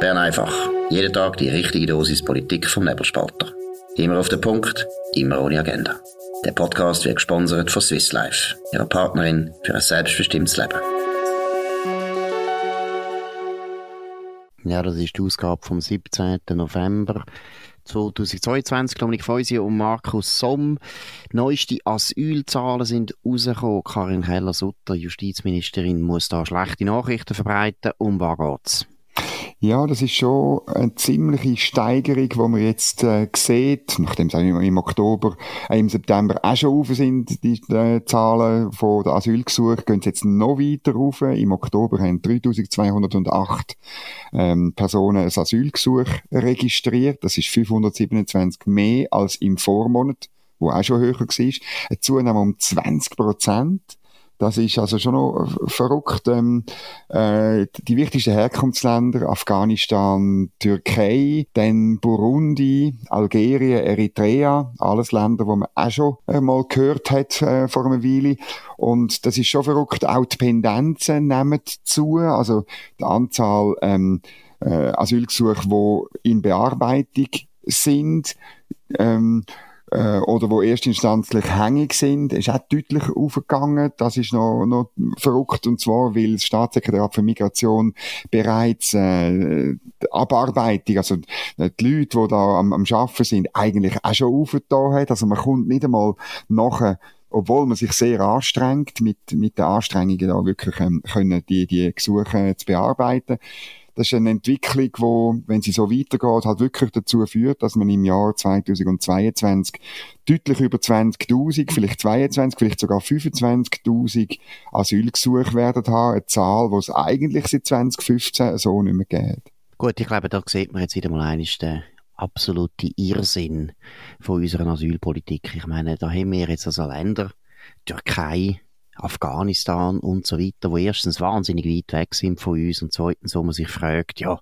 Bern einfach. Jeden Tag die richtige Dosis Politik vom Nebelspalter. Immer auf den Punkt, immer ohne Agenda. Der Podcast wird gesponsert von Swiss Life, ihrer Partnerin für ein selbstbestimmtes Leben. Ja, das ist die Ausgabe vom 17. November 2022. Dominik Feusi und Markus Somm. Neueste Asylzahlen sind rausgekommen. Karin Keller-Sutter, Justizministerin, muss da schlechte Nachrichten verbreiten. Um was geht's? Ja, das ist schon eine ziemliche Steigerung, die man jetzt äh, sieht, nachdem es im Oktober, äh, im September auch schon rauf sind, die äh, Zahlen von der Asylgesuche, gehen jetzt noch weiter rauf. Im Oktober haben 3208 ähm, Personen ein Asylgesuch registriert. Das ist 527 mehr als im Vormonat, wo auch schon höher war. Eine Zunahme um 20 Prozent. Das ist also schon noch verrückt. Ähm, äh, die wichtigsten Herkunftsländer, Afghanistan, Türkei, dann Burundi, Algerien, Eritrea, alles Länder, wo man auch schon mal gehört hat äh, vor einer Weile. Und das ist schon verrückt. Auch die Pendenzen nehmen zu, also die Anzahl ähm, äh, Asylgesuche, die in Bearbeitung sind. Ähm, äh, oder wo erstinstanzlich hängig sind, ist auch deutlich aufgegangen. Das ist noch, noch verrückt und zwar, weil das Staatssekretariat für Migration bereits äh, die Abarbeitung, also äh, die Leute, die da am, am Arbeiten sind, eigentlich auch schon aufgetan hat. Also man kommt nicht einmal nachher obwohl man sich sehr anstrengt, mit, mit den Anstrengungen da wirklich ähm, können die, die Gesuche zu bearbeiten. Das ist eine Entwicklung, wo, wenn sie so weitergeht, halt wirklich dazu führt, dass man im Jahr 2022 deutlich über 20.000, vielleicht 22, vielleicht sogar 25.000 Asylgesuche werden haben. Eine Zahl, die es eigentlich seit 2015 so nicht mehr gibt. Gut, ich glaube, da sieht man jetzt wieder mal eines den absoluten Irrsinn von unserer Asylpolitik. Ich meine, da haben wir jetzt also Länder, Türkei, Afghanistan und so weiter, wo erstens wahnsinnig weit weg sind von uns und zweitens, wo man sich fragt, ja,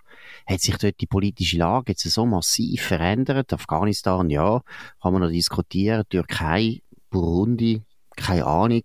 hat sich dort die politische Lage jetzt so massiv verändert? Afghanistan, ja, kann man noch diskutieren. Türkei, Burundi, keine Ahnung.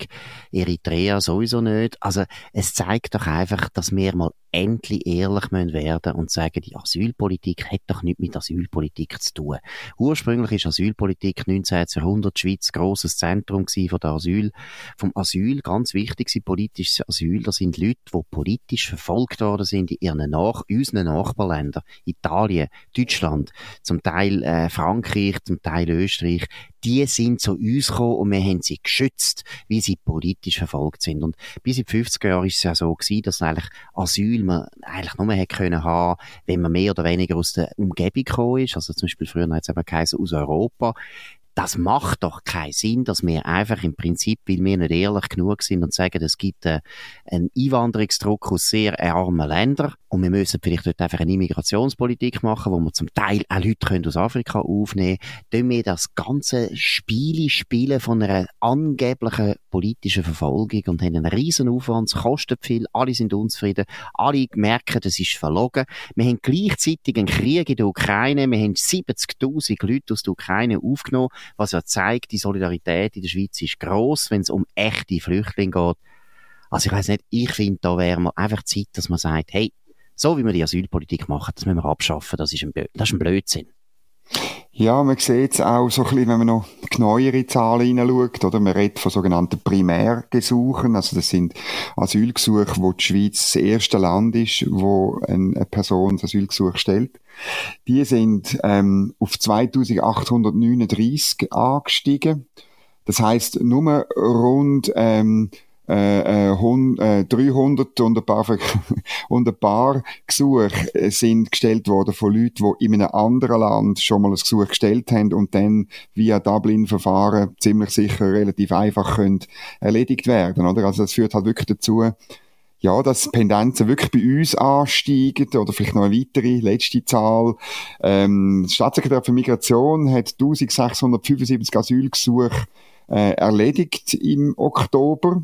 Eritrea sowieso nicht. Also, es zeigt doch einfach, dass wir mal endlich ehrlich müssen werden und sagen, die Asylpolitik hat doch nichts mit Asylpolitik zu tun. Ursprünglich ist Asylpolitik 19. Jahrhundert Schweiz grosses Zentrum von der Asyl, vom Asyl, ganz wichtig sind politisches Asyl, das sind Leute, die politisch verfolgt worden sind in ihren Nach unseren Nachbarländern, Italien, Deutschland, zum Teil äh, Frankreich, zum Teil Österreich, die sind zu uns gekommen und wir haben sie geschützt, wie sie politisch verfolgt sind. Und bis in den 50er Jahren ist es ja so gewesen, dass eigentlich Asyl man eigentlich nur hätte können haben, wenn man mehr oder weniger aus der Umgebung gekommen ist. Also zum Beispiel früher hat es eben geheißen, aus Europa das macht doch keinen Sinn, dass wir einfach im Prinzip, weil wir nicht ehrlich genug sind und sagen, es gibt äh, einen Einwanderungsdruck aus sehr armen Ländern und wir müssen vielleicht dort einfach eine Immigrationspolitik machen, wo wir zum Teil auch Leute können aus Afrika aufnehmen können, wir das ganze Spiele spielen von einer angeblichen politischen Verfolgung und haben einen riesen Aufwand, es kostet viel, alle sind unzufrieden, alle merken, das ist verlogen. Wir haben gleichzeitig einen Krieg in der Ukraine, wir haben 70'000 Leute aus der Ukraine aufgenommen, was ja zeigt, die Solidarität in der Schweiz ist groß, wenn es um echte Flüchtlinge geht. Also ich weiß nicht, ich finde, da wäre einfach Zeit, dass man sagt, hey, so wie wir die Asylpolitik machen, das müssen wir abschaffen, das ist ein, das ist ein Blödsinn. Ja, man sieht es auch so ein bisschen, wenn man noch genauere Zahlen hineinschaut, oder? Man redet von sogenannten Primärgesuchen. Also das sind Asylgesuche, wo die Schweiz das erste Land ist, wo eine Person das Asylgesuch stellt. Die sind ähm, auf 2839 angestiegen. Das heißt, nur rund ähm, äh, äh, 300 und ein paar, und ein paar Gesuche sind gestellt worden von Leuten, die in einem anderen Land schon mal ein Gesuch gestellt haben und dann via Dublin-Verfahren ziemlich sicher relativ einfach können erledigt werden, oder? Also das führt halt wirklich dazu, ja, dass Pendenzen wirklich bei uns ansteigen oder vielleicht noch eine weitere, letzte Zahl. Ähm, das Staatssekretär für Migration hat 1675 Asylgesuche äh, erledigt im Oktober.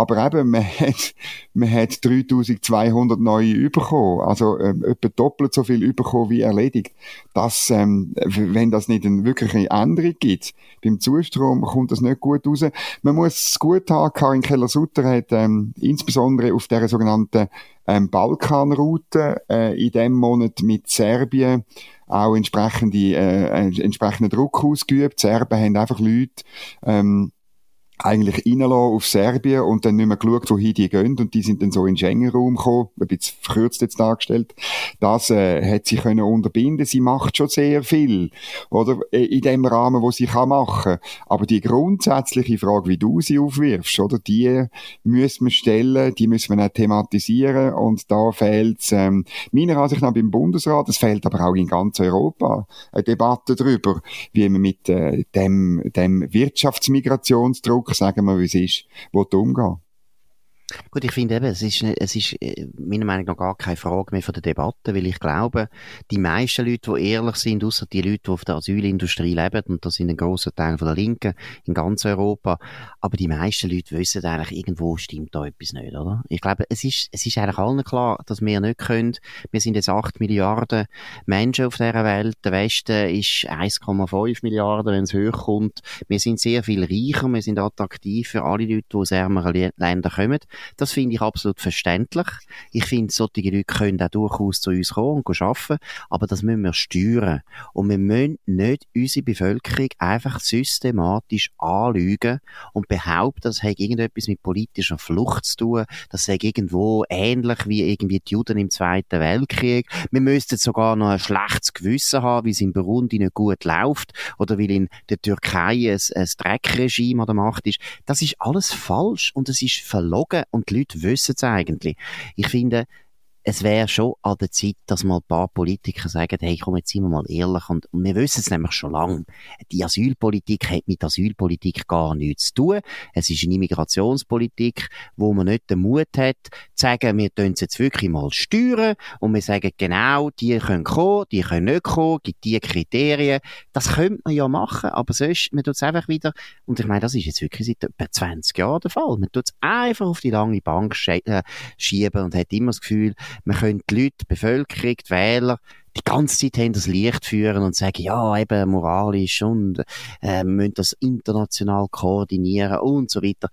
Aber eben, man hat, man hat 3200 neue bekommen, also äh, etwa doppelt so viel bekommen wie erledigt. Das, ähm, wenn das nicht eine wirkliche Änderung gibt, beim Zustrom kommt das nicht gut raus. Man muss es gut haben, Karin Keller-Sutter hat ähm, insbesondere auf der sogenannten ähm, Balkanroute äh, in dem Monat mit Serbien auch entsprechende, äh, äh entsprechenden Druck ausgeübt. Die Serben haben einfach Leute ähm, eigentlich reinlassen auf Serbien und dann nicht mehr geschaut, wohin die gehen und die sind dann so in Schengen-Raum gekommen, ein bisschen verkürzt jetzt dargestellt. Das äh, hat sie können unterbinden. Sie macht schon sehr viel, oder? In dem Rahmen, wo sie kann machen. Aber die grundsätzliche Frage, wie du sie aufwirfst, oder? Die müssen wir stellen, die müssen wir auch thematisieren und da fehlt es, ähm, meiner Ansicht nach beim Bundesrat, es fehlt aber auch in ganz Europa eine Debatte darüber, wie man mit äh, dem, dem Wirtschaftsmigrationsdruck sagen wir, wie es ist, umgehen. Gut, ich finde eben, es ist, es ist äh, meiner Meinung nach gar keine Frage mehr von der Debatte, weil ich glaube, die meisten Leute, die ehrlich sind, außer die Leute, die auf der Asylindustrie leben, und das sind ein grosser Teil von der Linken in ganz Europa, aber die meisten Leute wissen eigentlich, irgendwo stimmt da etwas nicht, oder? Ich glaube, es ist, es ist eigentlich allen klar, dass wir nicht können. Wir sind jetzt 8 Milliarden Menschen auf dieser Welt. Der Westen ist 1,5 Milliarden, wenn es hochkommt. Wir sind sehr viel reicher, wir sind attraktiv für alle Leute, die aus ärmeren Ländern kommen. Das finde ich absolut verständlich. Ich finde, solche Leute können auch durchaus zu uns kommen und arbeiten, aber das müssen wir steuern. Und wir müssen nicht unsere Bevölkerung einfach systematisch anlügen und behaupten, das hat irgendetwas mit politischer Flucht zu tun, das sei irgendwo ähnlich wie irgendwie die Juden im Zweiten Weltkrieg. Wir müssten sogar noch ein schlechtes Gewissen haben, wie es in Burundi nicht gut läuft oder weil in der Türkei ein, ein Dreckregime an der Macht ist. Das ist alles falsch und es ist verlogen und die Leute wissen es eigentlich. Ich finde, es wäre schon an der Zeit, dass mal ein paar Politiker sagen, hey, komm, jetzt sind wir mal ehrlich. Und, wir wissen es nämlich schon lange. Die Asylpolitik hat mit Asylpolitik gar nichts zu tun. Es ist eine Immigrationspolitik, wo man nicht den Mut hat, zu sagen, wir tun es jetzt wirklich mal steuern. Und wir sagen, genau, die können kommen, die können nicht kommen, gibt die Kriterien. Das könnte man ja machen, aber sonst, man tut es einfach wieder, und ich meine, das ist jetzt wirklich seit etwa 20 Jahren der Fall. Man tut es einfach auf die lange Bank äh, schieben und hat immer das Gefühl, man könnte die Leute, die Bevölkerung, die Wähler, die ganze Zeit haben das Licht führen und sagen, ja, eben moralisch und äh, müssen das international koordinieren und so weiter.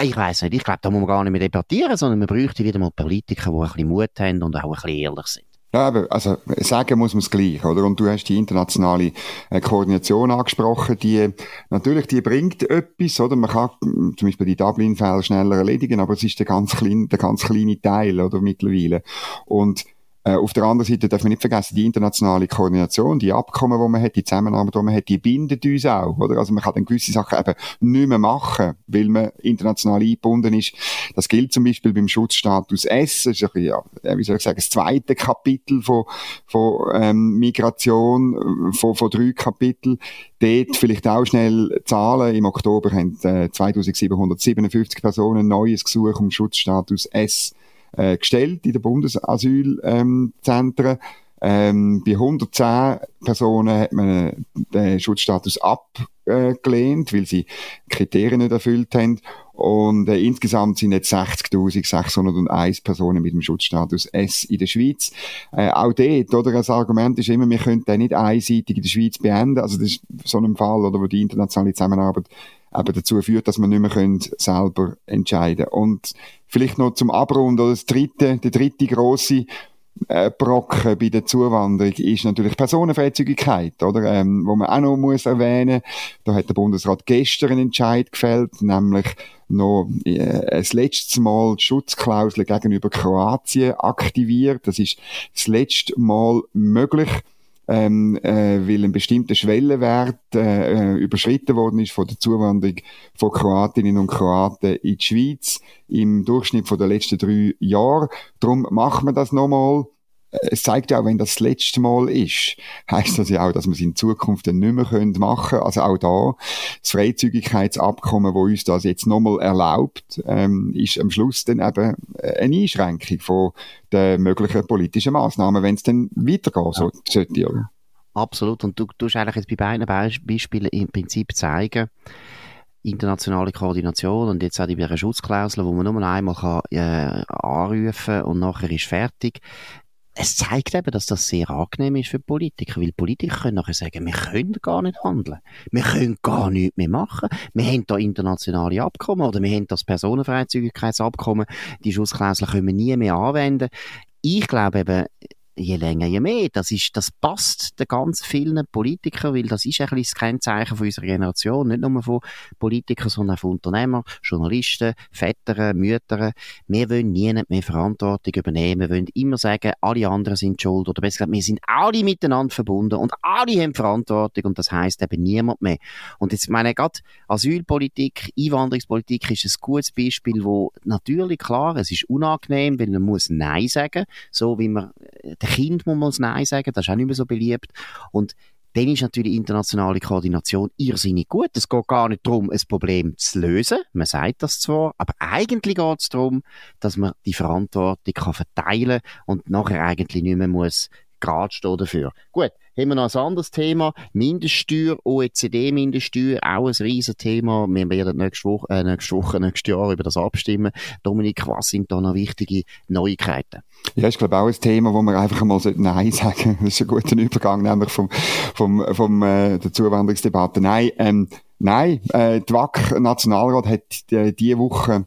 Ich weiß nicht, ich glaube, da muss man gar nicht mehr debattieren, sondern man bräuchte wieder mal Politiker, die ein bisschen Mut haben und auch ein bisschen ehrlich sind. Ja, aber, also, sagen muss man es gleich, oder? Und du hast die internationale äh, Koordination angesprochen, die, natürlich, die bringt etwas, oder? Man kann zum Beispiel die Dublin-Fälle schneller erledigen, aber es ist der ganz kleine, der ganz kleine Teil, oder? Mittlerweile. Und, äh, auf der anderen Seite darf man nicht vergessen, die internationale Koordination, die Abkommen, die man hat, die Zusammenarbeit, die man hat, die bindet uns auch, oder? Also man kann dann gewisse Sachen eben nicht mehr machen, weil man international eingebunden ist. Das gilt zum Beispiel beim Schutzstatus S, das ist ein ja, wie soll ich sagen, das zweite Kapitel von, von ähm, Migration, von, von drei Kapiteln. Dort vielleicht auch schnell Zahlen. Im Oktober haben äh, 2757 Personen neues Gesuch um Schutzstatus S äh, gestellt in den Bundesasylzentren. Ähm, bei 110 Personen hat man den Schutzstatus abgelehnt, weil sie Kriterien nicht erfüllt haben. Und äh, insgesamt sind jetzt 60.601 Personen mit dem Schutzstatus S in der Schweiz. Äh, auch dort, oder? Das Argument ist immer, wir können den nicht einseitig in der Schweiz beenden. Also das ist so ein Fall, oder, wo die internationale Zusammenarbeit eben dazu führt, dass man nicht mehr können selber entscheiden Und vielleicht noch zum Abrunden, das dritte, der dritte große äh, Brocken bei der Zuwanderung ist natürlich Personenfreizügigkeit, oder? Ähm, wo man auch noch muss erwähnen. Da hat der Bundesrat gestern einen Entscheid gefällt, nämlich noch äh, das letzte Mal die Schutzklausel gegenüber Kroatien aktiviert. Das ist das letzte Mal möglich ähm, äh, weil ein bestimmter Schwellenwert äh, äh, überschritten worden ist von der Zuwanderung von Kroatinnen und Kroaten in die Schweiz im Durchschnitt von den letzten drei Jahren. Darum machen wir das nochmal es zeigt ja auch, wenn das das letzte Mal ist, heißt das ja auch, dass wir es in Zukunft dann nicht mehr machen können. Also auch da, das Freizügigkeitsabkommen, wo uns das jetzt nochmal erlaubt, ähm, ist am Schluss dann eben eine Einschränkung von den möglichen politischen Maßnahmen, wenn es dann weitergehen so, sollte. Oder? Absolut. Und du tust eigentlich jetzt bei beiden Beispielen im Prinzip zeigen, internationale Koordination und jetzt auch die Schutzklausel, wo man nur einmal kann, äh, anrufen und nachher ist fertig. Es zeigt eben, dass das sehr angenehm ist für Politiker, weil Politiker können nachher sagen, wir können gar nicht handeln. Wir können gar nichts mehr machen. Wir haben da internationale Abkommen oder wir haben das Personenfreizügigkeitsabkommen. Die Schutzklausel können wir nie mehr anwenden. Ich glaube eben, je länger, je mehr. Das ist, das passt den ganz vielen Politikern, weil das ist ein bisschen das Kennzeichen von unserer Generation. Nicht nur von Politikern, sondern auch von Unternehmern, Journalisten, Vätern, Müttern. Wir wollen nie mehr Verantwortung übernehmen. Wir wollen immer sagen, alle anderen sind schuld. Oder besser gesagt, wir sind alle miteinander verbunden und alle haben Verantwortung und das heisst eben niemand mehr. Und jetzt meine gerade Asylpolitik, Einwanderungspolitik ist ein gutes Beispiel, wo natürlich klar, es ist unangenehm, weil man muss Nein sagen, so wie man den Kind muss man Nein sagen, das ist auch nicht mehr so beliebt. Und dann ist natürlich internationale Koordination irrsinnig gut. Es geht gar nicht darum, ein Problem zu lösen. Man sagt das zwar, aber eigentlich geht es darum, dass man die Verantwortung kann verteilen und nachher eigentlich nicht mehr muss gerade stehen dafür. Gut, haben wir noch ein anderes Thema. Mindeststeuer, OECD-Mindeststeuer, auch ein riesen Thema. Wir werden nächste Woche, äh, nächste Woche, nächstes Jahr über das abstimmen. Dominik, was sind da noch wichtige Neuigkeiten? Ja, ich glaube auch ein Thema, wo man einfach mal Nein sagen Das ist ein guter Übergang, nämlich vom, vom, vom, äh, der Zuwanderungsdebatte. Nein, ähm, Nein, äh, die WAC Nationalrat hat äh, diese Woche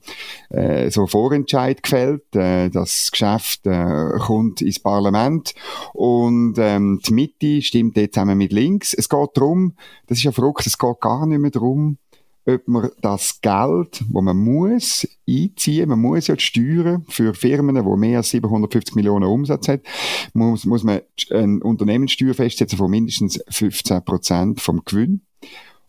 äh, so Vorentscheid gefällt. Äh, das Geschäft äh, kommt ins Parlament und ähm, die Mitte stimmt jetzt zusammen mit links. Es geht darum, das ist ja verrückt, es geht gar nicht mehr darum, ob man das Geld, wo man muss einziehen, man muss ja die Steuern für Firmen, die mehr als 750 Millionen Umsatz hat, muss, muss man eine Unternehmenssteuer festsetzen von mindestens 15 Prozent vom Gewinn.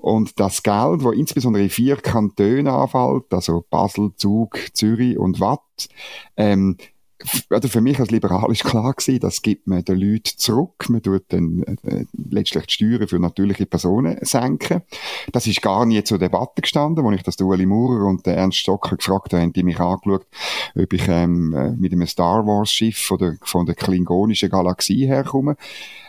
Und das Geld, das insbesondere in vier Kantonen anfällt, also Basel, Zug, Zürich und Watt, ähm, also für mich als Liberal ist klar gewesen, das gibt man den Leuten zurück. Man tut dann äh, letztlich die Steuern für natürliche Personen senken. Das ist gar nie zur Debatte gestanden, als ich das Ueli Maurer und der Ernst Stocker gefragt habe, haben die mich angeschaut, ob ich ähm, äh, mit einem Star Wars Schiff von der, von der klingonischen Galaxie herkomme.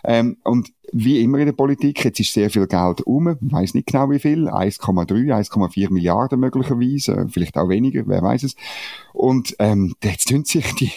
Ähm, und wie immer in der Politik, jetzt ist sehr viel Geld um, ich weiß nicht genau wie viel, 1,3, 1,4 Milliarden möglicherweise, vielleicht auch weniger, wer weiß es. Und ähm, jetzt tun sich die,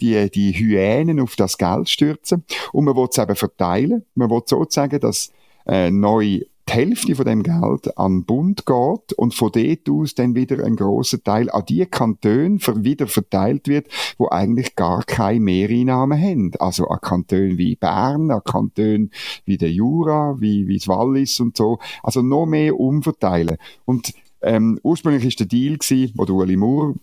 die, die Hyänen auf das Geld stürzen. Und man will es eben verteilen. Man will sozusagen, dass äh, neu die Hälfte von dem Geld an den Bund geht und von dort aus dann wieder ein großer Teil an die Kantone wieder verteilt wird, wo eigentlich gar keine Mehreinnahmen haben. Also an Kantone wie Bern, an Kantone wie der Jura, wie, wie das Wallis und so. Also noch mehr umverteilen. Und ähm, ursprünglich ist der Deal gewesen, wo Ueli Moore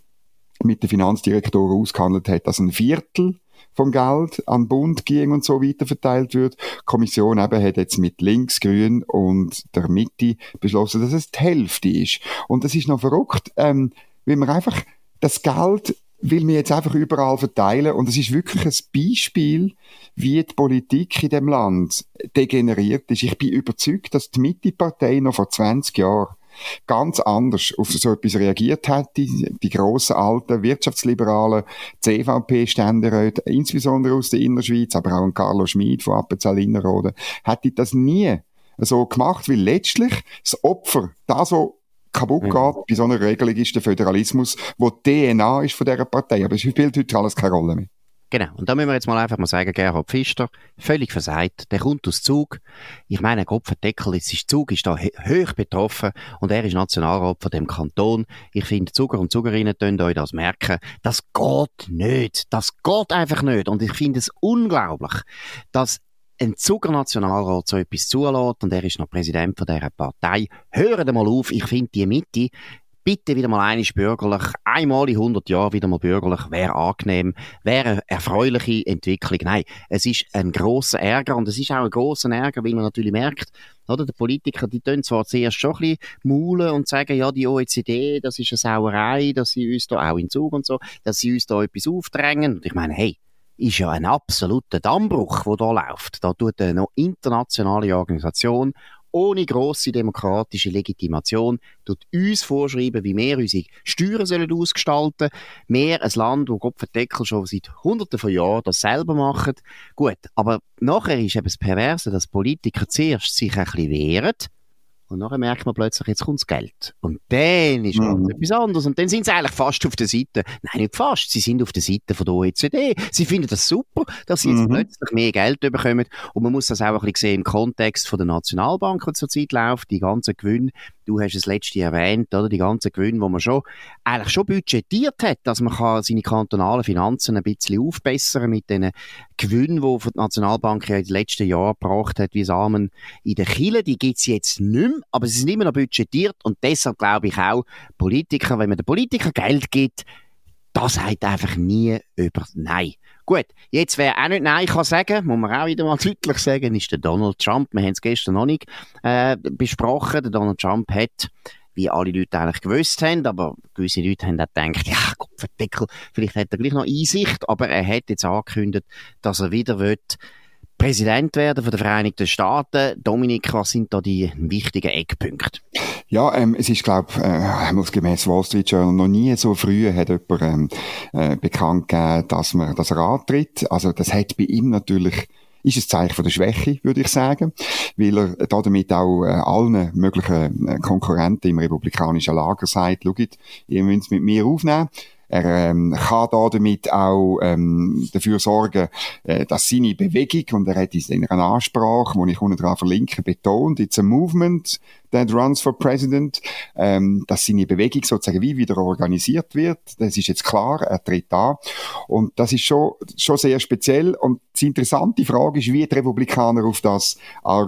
mit der Finanzdirektor ausgehandelt hat, dass ein Viertel vom Geld an Bund ging und so weiter verteilt wird. Die Kommission eben hat jetzt mit links, grün und der Mitte beschlossen, dass es die Hälfte ist. Und das ist noch verrückt, ähm, weil man einfach das Geld will mir jetzt einfach überall verteilen und es ist wirklich ein Beispiel, wie die Politik in dem Land degeneriert ist. Ich bin überzeugt, dass die Mitte-Partei noch vor 20 Jahren ganz anders auf so etwas reagiert hätte, die grossen alten wirtschaftsliberalen CVP-Ständeräte, insbesondere aus der Innerschweiz, aber auch ein Carlo Schmid von Appenzell Innerrhoden, hätte das nie so gemacht, weil letztlich das Opfer, das, was kaputt geht mhm. bei so einer Regelung, ist der Föderalismus, wo die DNA ist von dieser Partei. Aber es spielt heute alles keine Rolle mehr. Genau. Und da müssen wir jetzt mal einfach mal sagen, Gerhard Pfister, völlig versagt, der kommt aus Zug. Ich meine, Kopfendeckel, ist Zug ist da hoch betroffen und er ist Nationalrat von dem Kanton. Ich finde, Zuger und Zugerinnen können euch das merken. Das geht nicht. Das geht einfach nicht. Und ich finde es unglaublich, dass ein Zuger Nationalrat so etwas zulässt und er ist noch Präsident von dieser Partei. Hören mal auf, ich finde die Mitte, bitte wieder mal einig bürgerlich, einmal in 100 Jahren wieder mal bürgerlich, wäre angenehm, wäre eine erfreuliche Entwicklung. Nein, es ist ein großer Ärger und es ist auch ein großer Ärger, weil man natürlich merkt, oder, die Politiker, die tun zwar zuerst schon ein bisschen maulen und sagen, ja, die OECD, das ist eine Sauerei, dass sie uns da auch in Zug und so, dass sie uns da etwas aufdrängen. Und ich meine, hey, ist ja ein absoluter Dammbruch, der da läuft. Da tut eine internationale Organisation ohne grosse demokratische Legitimation tut uns vorschreiben, wie wir unsere Steuern sollen ausgestalten sollen. Wir, ein Land, wo Gott Deckel schon seit hunderten von Jahren das selber macht. Gut, aber nachher ist eben das Perverse, dass Politiker zuerst sich ein bisschen wehren Und nachher merkt man plötzlich, jetzt kommt das Geld. Und dann ist mhm. ganz etwas anderes. Und dann sind sie eigentlich fast auf der Seite, nein, nicht fast, sie sind auf der Seite von der OECD. Sie finden das super, dass sie jetzt mhm. plötzlich mehr Geld bekommen. Und man muss das auch ein bisschen sehen im Kontext von der Nationalbank, die zurzeit läuft, die ganzen Gewinne. Du hast es letzte erwähnt, oder? Die ganzen Gewinne, wo man schon, eigentlich schon budgetiert hat, dass man kann seine kantonalen Finanzen ein bisschen aufbessern mit den Gewinnen, die die Nationalbank ja in den letzten Jahren gebracht hat, wie Samen in der Kille. Die gibt's jetzt nicht mehr aber sie sind immer noch budgetiert und deshalb glaube ich auch, Politiker, wenn man den Politikern Geld gibt, das sagt einfach nie über Nein. Gut, jetzt wer auch nicht Nein kann sagen, muss man auch wieder mal deutlich sagen, ist der Donald Trump. Wir haben es gestern noch nicht äh, besprochen. Der Donald Trump hat wie alle Leute eigentlich gewusst haben, aber gewisse Leute haben auch gedacht, ja, Gott vielleicht hat er gleich noch Einsicht, aber er hat jetzt angekündigt, dass er wieder will Präsident werden von den Vereinigten Staaten. Dominik, was sind da die wichtigen Eckpunkte? Ja, ähm, es ist, glaube äh, muss gemäß Wall Street Journal noch nie so früh hat jemand ähm, äh, bekannt gegeben, dass man, dass er antritt. Also das hat bei ihm natürlich ist ein Zeichen von der Schwäche, würde ich sagen, weil er damit auch äh, allen möglichen äh, Konkurrenten im republikanischen Lager sagt, schaut, ihr müsst mit mir aufnehmen. Er ähm, kann da damit auch ähm, dafür sorgen, äh, dass seine Bewegung, und er hat in einer Ansprache, wo ich unten dran verlinke, betont, it's a movement that runs for president, ähm, dass seine Bewegung sozusagen wie wieder organisiert wird. Das ist jetzt klar, er tritt an. Und das ist schon, schon sehr speziell. Und die interessante Frage ist, wie die Republikaner auf das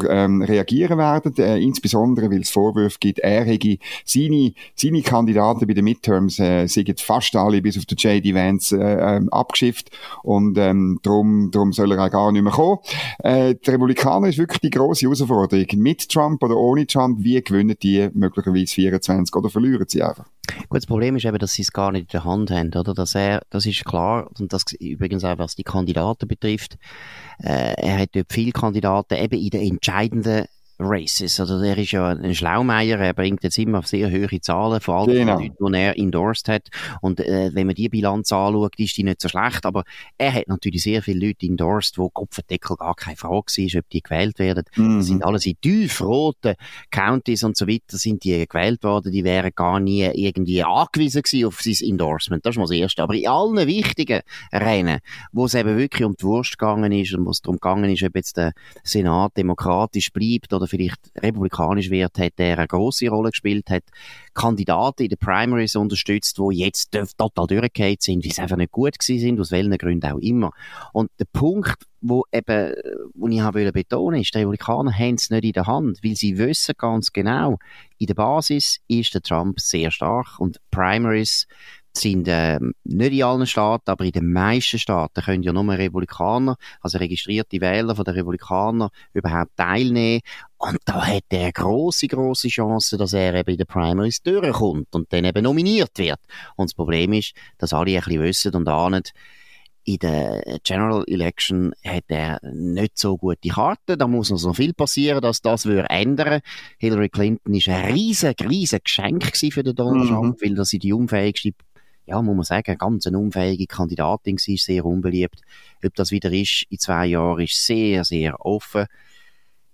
ähm, reagieren werden, äh, insbesondere weil es Vorwürfe gibt, er hätte seine, seine Kandidaten bei den Midterms äh, sind fast alle bis auf den J.D. Vance äh, ähm, abgeschifft und ähm, darum, darum soll er auch gar nicht mehr kommen. Äh, die Republikaner ist wirklich die grosse Herausforderung. Mit Trump oder ohne Trump, wie gewinnen die möglicherweise 24 oder verlieren sie einfach? Gut, das Problem ist eben, dass sie es gar nicht in der Hand haben, oder? Dass er, das ist klar, und das übrigens auch, was die Kandidaten betrifft, äh, er hat dort viele Kandidaten eben in den entscheidenden Races. Also der ist ja ein Schlaumeier, er bringt jetzt immer sehr hohe Zahlen, vor allem genau. die Leute, die er endorsed hat. Und äh, wenn man die Bilanz anschaut, ist die nicht so schlecht. Aber er hat natürlich sehr viele Leute endorsed, wo Kopfendeckel gar keine Frage war, ob die gewählt werden. Mhm. Das sind alles in tiefroten Counties und so weiter sind die gewählt worden. Die wären gar nie irgendwie angewiesen gewesen auf sein Endorsement. Das ist mal das Erste. Aber in allen wichtigen Rennen, wo es eben wirklich um die Wurst gegangen ist und wo es darum gegangen ist, ob jetzt der Senat demokratisch bleibt oder vielleicht republikanisch wird, hat er eine große Rolle gespielt, hat Kandidaten in den Primaries unterstützt, die jetzt total durchgefallen sind, weil sie einfach nicht gut gewesen sind, aus welchen Gründen auch immer. Und der Punkt, wo eben, wo ich habe betonen ist, die Republikaner haben es nicht in der Hand, weil sie wissen ganz genau, in der Basis ist der Trump sehr stark und Primaries sind äh, nicht in allen Staaten, aber in den meisten Staaten können ja nur Republikaner, also registrierte Wähler von den Republikanern, überhaupt teilnehmen. Und da hat er große, große Chance, dass er eben in den Primaries durchkommt und dann eben nominiert wird. Und das Problem ist, dass alle ein bisschen wissen und ahnen, in der General Election hat er nicht so gute Karten. Da muss noch so viel passieren, dass das würde ändern. Hillary Clinton ist ein riesen, riesen Geschenk für den Donald mhm. Trump, weil das sie die unfähigste ja, muss man sagen, ganz eine unfähige Kandidatin ist sehr unbeliebt. Ob das wieder ist in zwei Jahren, ist sehr, sehr offen.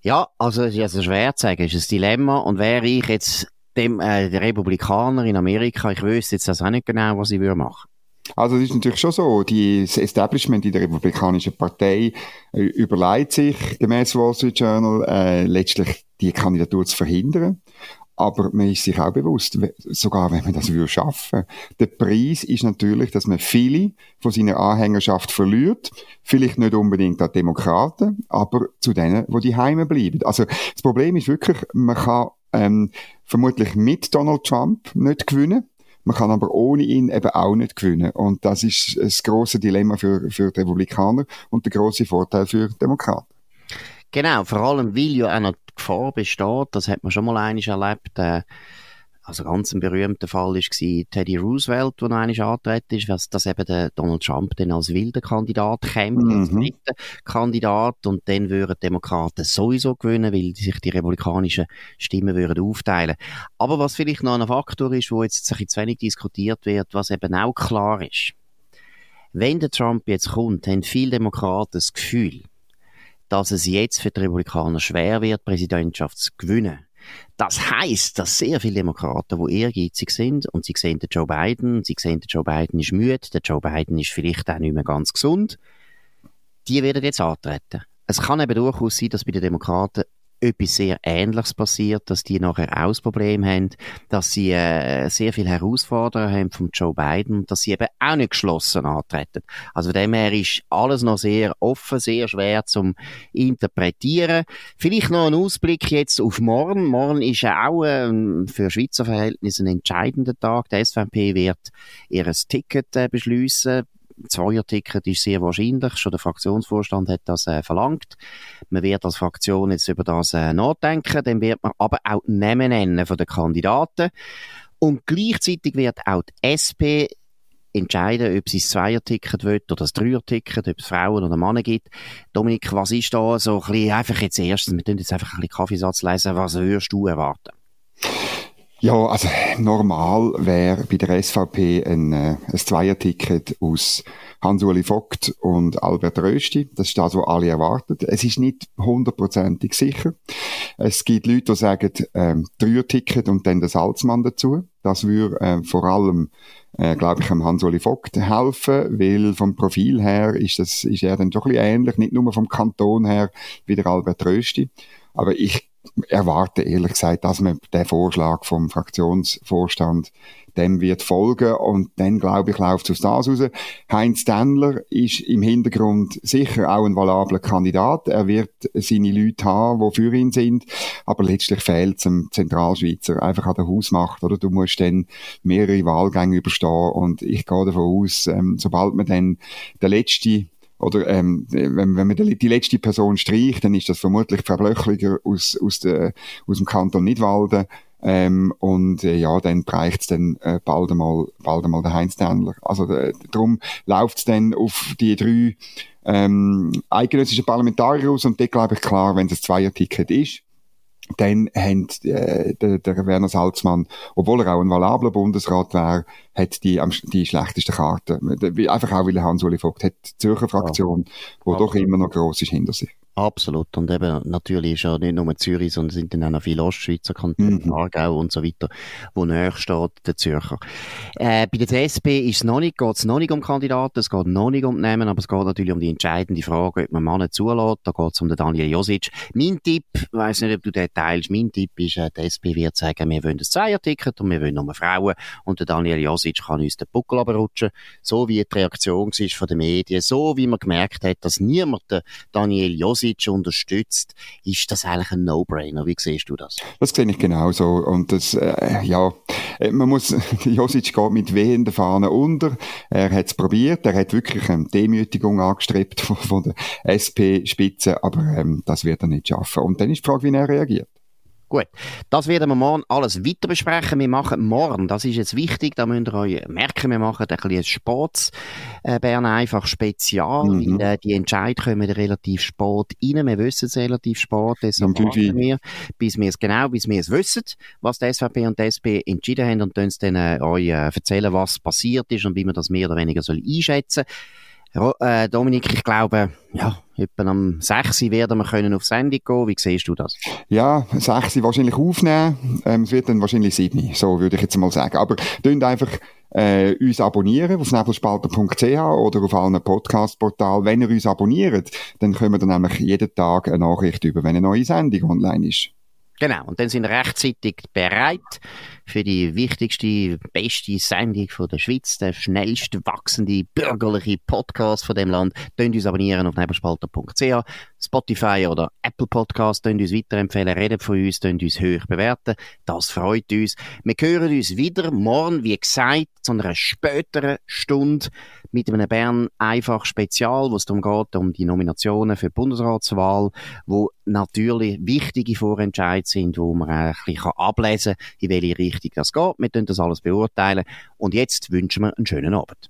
Ja, also, es ist also schwer zu sagen, es ist ein Dilemma. Und wäre ich jetzt dem, äh, der Republikaner in Amerika, ich wüsste jetzt das auch nicht genau, was ich würde machen. Also es ist natürlich schon so, das Establishment in der Republikanischen Partei äh, überlegt sich, gemäß Wall Street Journal, äh, letztlich die Kandidatur zu verhindern. Aber man ist sich auch bewusst, sogar wenn man das würde schaffen, der Preis ist natürlich, dass man viele von seiner Anhängerschaft verliert. Vielleicht nicht unbedingt an Demokraten, aber zu denen, wo die Heime bleiben. Also das Problem ist wirklich, man kann ähm, vermutlich mit Donald Trump nicht gewinnen. Man kann aber ohne ihn eben auch nicht gewinnen. Und das ist das große Dilemma für, für die Republikaner und der große Vorteil für Demokraten. Genau, vor allem, weil ja auch noch Gefahr besteht, das hat man schon mal einig erlebt, äh, also ganz ein berühmter Fall war Teddy Roosevelt, der noch einmal angetreten ist, dass, dass eben der Donald Trump dann als wilder Kandidat käme, mhm. als dritter Kandidat, und dann würden die Demokraten sowieso gewinnen, weil sich die republikanischen Stimmen würden aufteilen. Aber was vielleicht noch ein Faktor ist, wo jetzt sich zu wenig diskutiert wird, was eben auch klar ist, wenn der Trump jetzt kommt, haben viele Demokraten das Gefühl, dass es jetzt für die Republikaner schwer wird, Präsidentschaft zu gewinnen. Das heißt, dass sehr viele Demokraten, die ehrgeizig sind und sie sehen den Joe Biden, sie sehen, der Joe Biden ist müde, der Joe Biden ist vielleicht auch nicht mehr ganz gesund, die werden jetzt antreten. Es kann eben durchaus sein, dass bei den Demokraten etwas sehr Ähnliches passiert, dass die nachher auch das Problem haben, dass sie äh, sehr viele Herausforderungen haben vom Joe Biden, dass sie eben auch nicht geschlossen antreten. Also von dem her ist alles noch sehr offen, sehr schwer zum interpretieren. Vielleicht noch ein Ausblick jetzt auf morgen. Morgen ist auch äh, für Schweizer Verhältnisse ein entscheidender Tag. Die SVP wird ihr Ticket äh, beschließen Zweier-Ticket ist sehr wahrscheinlich. Schon der Fraktionsvorstand hat das äh, verlangt. Man wird als Fraktion jetzt über das äh, nachdenken. Dann wird man aber auch Namen nennen von den Kandidaten. Und gleichzeitig wird auch die SP entscheiden, ob sie das Zweier-Ticket will oder das Dreier-Ticket, ob es Frauen oder Männer gibt. Dominik, was ist da so ein bisschen, einfach jetzt erstens, wir tun jetzt einfach ein bisschen Kaffeesatz lesen, was würdest du erwarten? Ja, also normal wäre bei der SVP ein, äh, ein Zweierticket aus Hans-Uli Vogt und Albert Rösti. Das ist das, was alle erwarten. Es ist nicht hundertprozentig sicher. Es gibt Leute, die sagen, ähm, Dreierticket und dann der Salzmann dazu. Das würde äh, vor allem, äh, glaube ich, Hans-Uli Vogt helfen, weil vom Profil her ist, das, ist er dann doch ein bisschen ähnlich, nicht nur vom Kanton her wie der Albert Rösti. Aber ich erwarte ehrlich gesagt, dass man den Vorschlag vom Fraktionsvorstand dem wird folgen und dann glaube ich läuft es aus das raus. Heinz Dendler ist im Hintergrund sicher auch ein valabler Kandidat. Er wird seine Leute haben, die für ihn sind, aber letztlich fehlt es dem Zentralschweizer einfach an der Hausmacht, oder? Du musst dann mehrere Wahlgänge überstehen und ich gehe davon aus, ähm, sobald man dann der letzte oder ähm, wenn, wenn man die letzte Person streicht, dann ist das vermutlich Frau Blöchliger aus, aus, der, aus dem Kanton Nidwalden. Ähm, und äh, ja, dann reicht es dann äh, bald einmal, bald einmal der Heinz Dändler. Also äh, darum läuft es dann auf die drei ähm, eidgenössischen Parlamentarier aus und dort glaube ich klar, wenn es ein Zweier-Ticket ist, dann haben äh, der, der Werner Salzmann, obwohl er auch ein valabler Bundesrat wäre, hat die, die schlechtesten Karten. Einfach auch, weil er Hans-Uli Vogt hat, die Zürcher Fraktion, ja. wo Absolut. doch immer noch gross ist hinter sich. Absolut. Und eben, natürlich ist ja nicht nur Zürich, sondern sind dann auch noch viele Ostschweizer Kantone, mhm. Aargau und so weiter, wo näher steht, der Zürcher. Äh, bei der CSP ist es noch nicht, geht es noch nicht um Kandidaten, es geht noch nicht um die Namen, aber es geht natürlich um die entscheidende Frage, ob man Männer zulässt. Da geht es um den Daniel Josic. Mein Tipp, ich weiss nicht, ob du den teilst, mein Tipp ist, äh, die SP wird sagen, wir wollen ein Zweierticket und wir wollen nur Frauen und der Daniel Josic kann uns den Buckel abrutschen. So wie die Reaktion war von den Medien, so wie man gemerkt hat, dass niemand den Daniel Josic Josic unterstützt, ist das eigentlich ein No-Brainer. Wie siehst du das? Das sehe ich genauso. Und das, äh, ja, äh, man muss, Josic geht mit wehenden Fahnen unter. Er hat es probiert. Er hat wirklich eine Demütigung angestrebt von, von der SP-Spitze. Aber ähm, das wird er nicht schaffen. Und dann ist die Frage, wie er reagiert. Gut, das werden wir morgen alles weiter besprechen. Wir machen morgen, das ist jetzt wichtig, da müsst ihr euch merken, wir machen ein bisschen Sports äh, Bern einfach Spezial, mhm. weil äh, die Entscheid kommen relativ spät rein. Wir wissen es relativ spät, deshalb warten wir, bis wir es genau, bis wir es wissen, was die SVP und die SP entschieden haben und dann äh, euch äh, erzählen, was passiert ist und wie man das mehr oder weniger soll einschätzen soll. Äh, Dominik, ich glaube, ja, etwa am 6. werden wir können auf Sendung gehen. Wie siehst du das? Ja, 6. wahrscheinlich aufnehmen. Ähm, es wird dann wahrscheinlich 7. So würde ich jetzt mal sagen. Aber dünnt einfach äh, uns abonnieren auf nebelspalter.ch oder auf allen Podcast-Portalen. Wenn ihr uns abonniert, dann können wir dann nämlich jeden Tag eine Nachricht über, wenn eine neue Sendung online ist. Genau, und dann sind rechtzeitig bereit für die wichtigste, beste Sendung von der Schweiz, der schnellst wachsende bürgerliche Podcast von dem Land. Könnt uns abonnieren auf nebelspalter.ch, Spotify oder Apple Podcast, könnt uns weiterempfehlen, redet von uns, könnt uns hoch bewerten. Das freut uns. Wir hören uns wieder morgen, wie gesagt, zu einer späteren Stunde mit einem Bern einfach Spezial, wo es darum geht, um die Nominationen für die Bundesratswahl, wo natürlich wichtige Vorentscheide sind, wo man ein bisschen ablesen kann, in welche Richtung das geht. Wir können das alles beurteilen. Und jetzt wünschen wir einen schönen Abend.